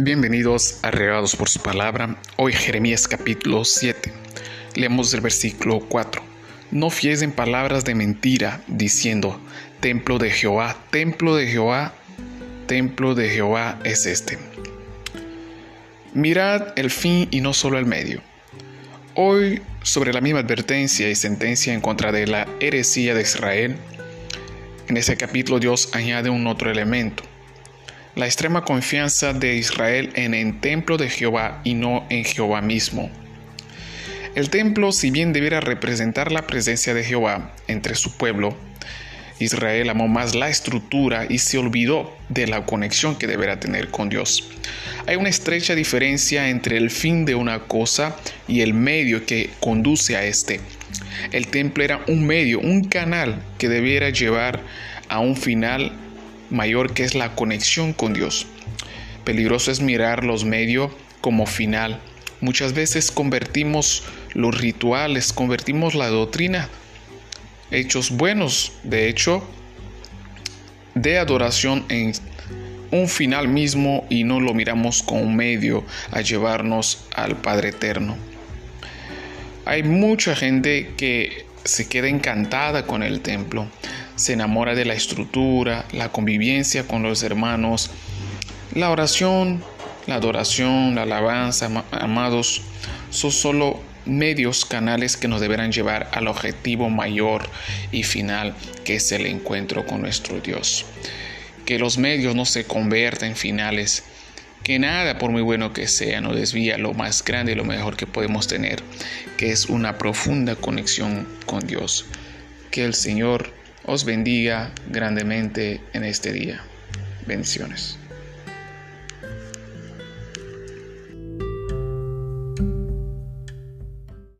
Bienvenidos a Regados por su palabra. Hoy Jeremías capítulo 7. Leemos el versículo 4. No fies en palabras de mentira, diciendo, Templo de Jehová, templo de Jehová, templo de Jehová es este. Mirad el fin y no solo el medio. Hoy, sobre la misma advertencia y sentencia en contra de la heresía de Israel, en ese capítulo Dios añade un otro elemento la extrema confianza de Israel en el templo de Jehová y no en Jehová mismo. El templo, si bien debiera representar la presencia de Jehová entre su pueblo, Israel amó más la estructura y se olvidó de la conexión que deberá tener con Dios. Hay una estrecha diferencia entre el fin de una cosa y el medio que conduce a este. El templo era un medio, un canal que debiera llevar a un final mayor que es la conexión con Dios. Peligroso es mirar los medios como final. Muchas veces convertimos los rituales, convertimos la doctrina, hechos buenos, de hecho, de adoración en un final mismo y no lo miramos como medio a llevarnos al Padre Eterno. Hay mucha gente que se queda encantada con el templo, se enamora de la estructura, la convivencia con los hermanos, la oración, la adoración, la alabanza, amados, son solo medios, canales que nos deberán llevar al objetivo mayor y final, que es el encuentro con nuestro Dios. Que los medios no se conviertan en finales, que nada, por muy bueno que sea, nos desvía lo más grande y lo mejor que podemos tener, que es una profunda conexión con Dios. Que el Señor os bendiga grandemente en este día. Bendiciones.